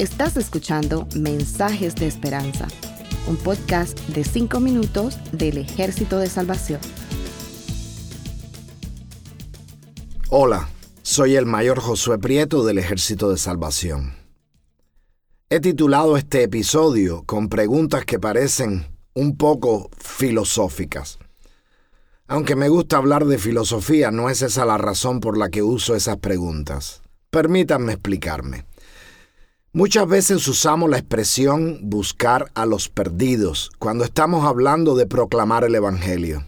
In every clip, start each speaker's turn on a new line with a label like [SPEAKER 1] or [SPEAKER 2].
[SPEAKER 1] Estás escuchando Mensajes de Esperanza, un podcast de 5 minutos del Ejército de Salvación.
[SPEAKER 2] Hola, soy el mayor Josué Prieto del Ejército de Salvación. He titulado este episodio con preguntas que parecen un poco filosóficas. Aunque me gusta hablar de filosofía, no es esa la razón por la que uso esas preguntas. Permítanme explicarme. Muchas veces usamos la expresión buscar a los perdidos cuando estamos hablando de proclamar el Evangelio.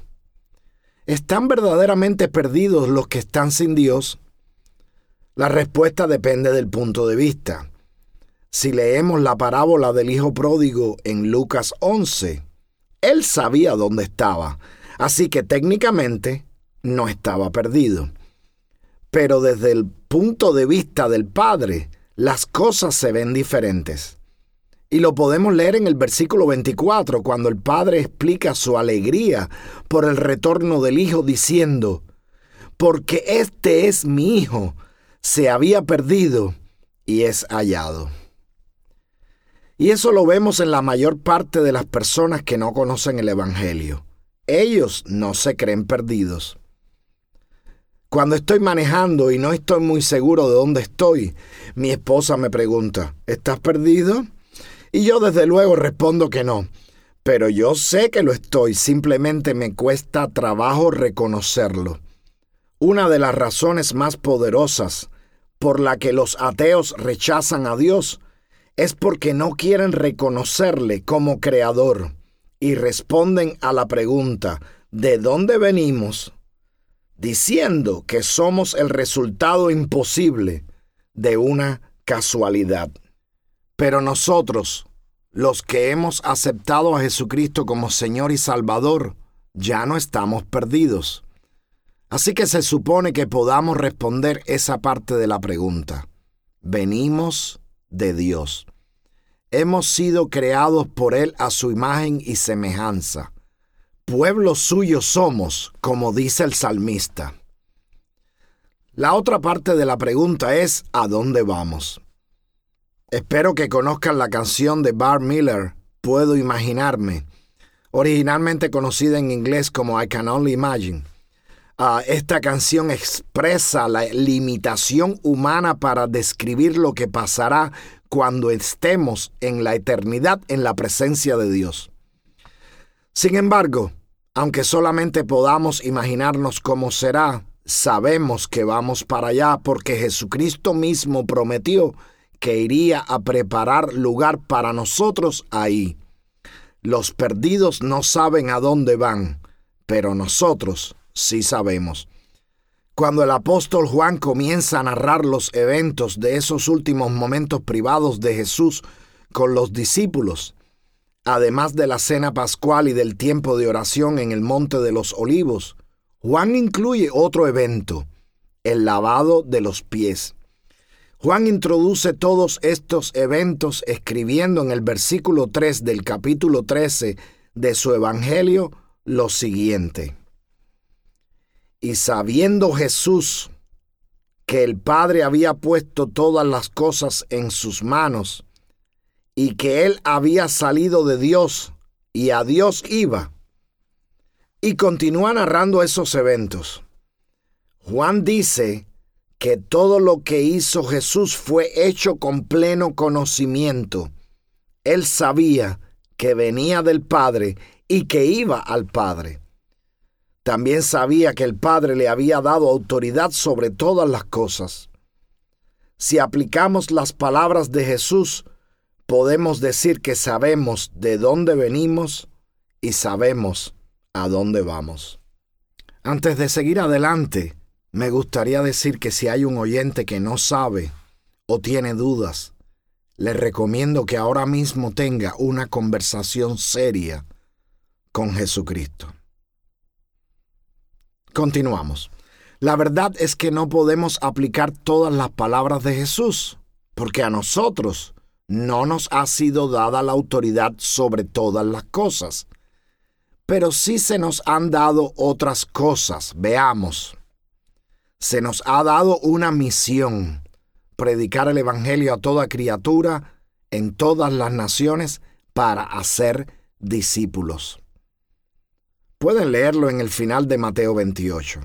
[SPEAKER 2] ¿Están verdaderamente perdidos los que están sin Dios? La respuesta depende del punto de vista. Si leemos la parábola del Hijo Pródigo en Lucas 11, él sabía dónde estaba, así que técnicamente no estaba perdido. Pero desde el punto de vista del Padre, las cosas se ven diferentes. Y lo podemos leer en el versículo 24, cuando el Padre explica su alegría por el retorno del Hijo, diciendo, porque este es mi Hijo, se había perdido y es hallado. Y eso lo vemos en la mayor parte de las personas que no conocen el Evangelio. Ellos no se creen perdidos. Cuando estoy manejando y no estoy muy seguro de dónde estoy, mi esposa me pregunta, ¿estás perdido? Y yo desde luego respondo que no. Pero yo sé que lo estoy, simplemente me cuesta trabajo reconocerlo. Una de las razones más poderosas por la que los ateos rechazan a Dios es porque no quieren reconocerle como creador y responden a la pregunta ¿de dónde venimos? Diciendo que somos el resultado imposible de una casualidad. Pero nosotros, los que hemos aceptado a Jesucristo como Señor y Salvador, ya no estamos perdidos. Así que se supone que podamos responder esa parte de la pregunta. Venimos de Dios. Hemos sido creados por Él a su imagen y semejanza pueblo suyo somos, como dice el salmista. La otra parte de la pregunta es ¿a dónde vamos? Espero que conozcan la canción de Bar Miller, Puedo imaginarme, originalmente conocida en inglés como I Can Only Imagine. Ah, esta canción expresa la limitación humana para describir lo que pasará cuando estemos en la eternidad en la presencia de Dios. Sin embargo, aunque solamente podamos imaginarnos cómo será, sabemos que vamos para allá porque Jesucristo mismo prometió que iría a preparar lugar para nosotros ahí. Los perdidos no saben a dónde van, pero nosotros sí sabemos. Cuando el apóstol Juan comienza a narrar los eventos de esos últimos momentos privados de Jesús con los discípulos, Además de la cena pascual y del tiempo de oración en el Monte de los Olivos, Juan incluye otro evento, el lavado de los pies. Juan introduce todos estos eventos escribiendo en el versículo 3 del capítulo 13 de su Evangelio lo siguiente. Y sabiendo Jesús que el Padre había puesto todas las cosas en sus manos, y que él había salido de Dios y a Dios iba. Y continúa narrando esos eventos. Juan dice que todo lo que hizo Jesús fue hecho con pleno conocimiento. Él sabía que venía del Padre y que iba al Padre. También sabía que el Padre le había dado autoridad sobre todas las cosas. Si aplicamos las palabras de Jesús, podemos decir que sabemos de dónde venimos y sabemos a dónde vamos. Antes de seguir adelante, me gustaría decir que si hay un oyente que no sabe o tiene dudas, le recomiendo que ahora mismo tenga una conversación seria con Jesucristo. Continuamos. La verdad es que no podemos aplicar todas las palabras de Jesús, porque a nosotros no nos ha sido dada la autoridad sobre todas las cosas, pero sí se nos han dado otras cosas. Veamos. Se nos ha dado una misión, predicar el Evangelio a toda criatura en todas las naciones para hacer discípulos. Pueden leerlo en el final de Mateo 28.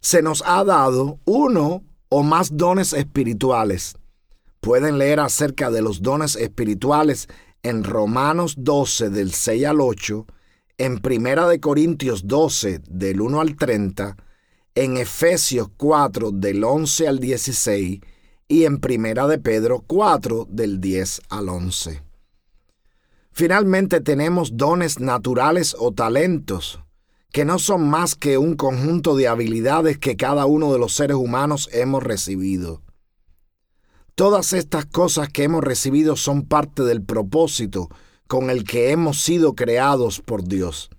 [SPEAKER 2] Se nos ha dado uno o más dones espirituales. Pueden leer acerca de los dones espirituales en Romanos 12 del 6 al 8, en Primera de Corintios 12 del 1 al 30, en Efesios 4 del 11 al 16 y en Primera de Pedro 4 del 10 al 11. Finalmente tenemos dones naturales o talentos, que no son más que un conjunto de habilidades que cada uno de los seres humanos hemos recibido. Todas estas cosas que hemos recibido son parte del propósito con el que hemos sido creados por Dios.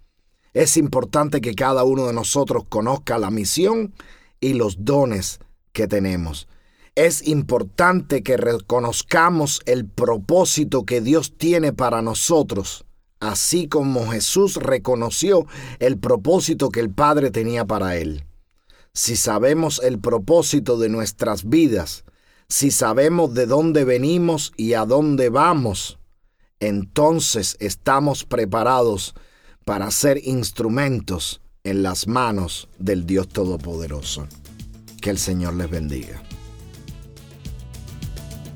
[SPEAKER 2] Es importante que cada uno de nosotros conozca la misión y los dones que tenemos. Es importante que reconozcamos el propósito que Dios tiene para nosotros así como Jesús reconoció el propósito que el Padre tenía para él. Si sabemos el propósito de nuestras vidas, si sabemos de dónde venimos y a dónde vamos, entonces estamos preparados para ser instrumentos en las manos del Dios Todopoderoso. Que el Señor les bendiga.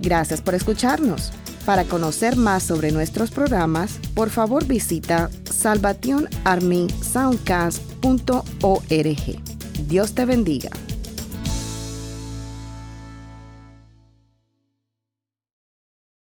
[SPEAKER 1] Gracias por escucharnos. Para conocer más sobre nuestros programas, por favor visita salvationarmysoundcast.org. Dios te bendiga.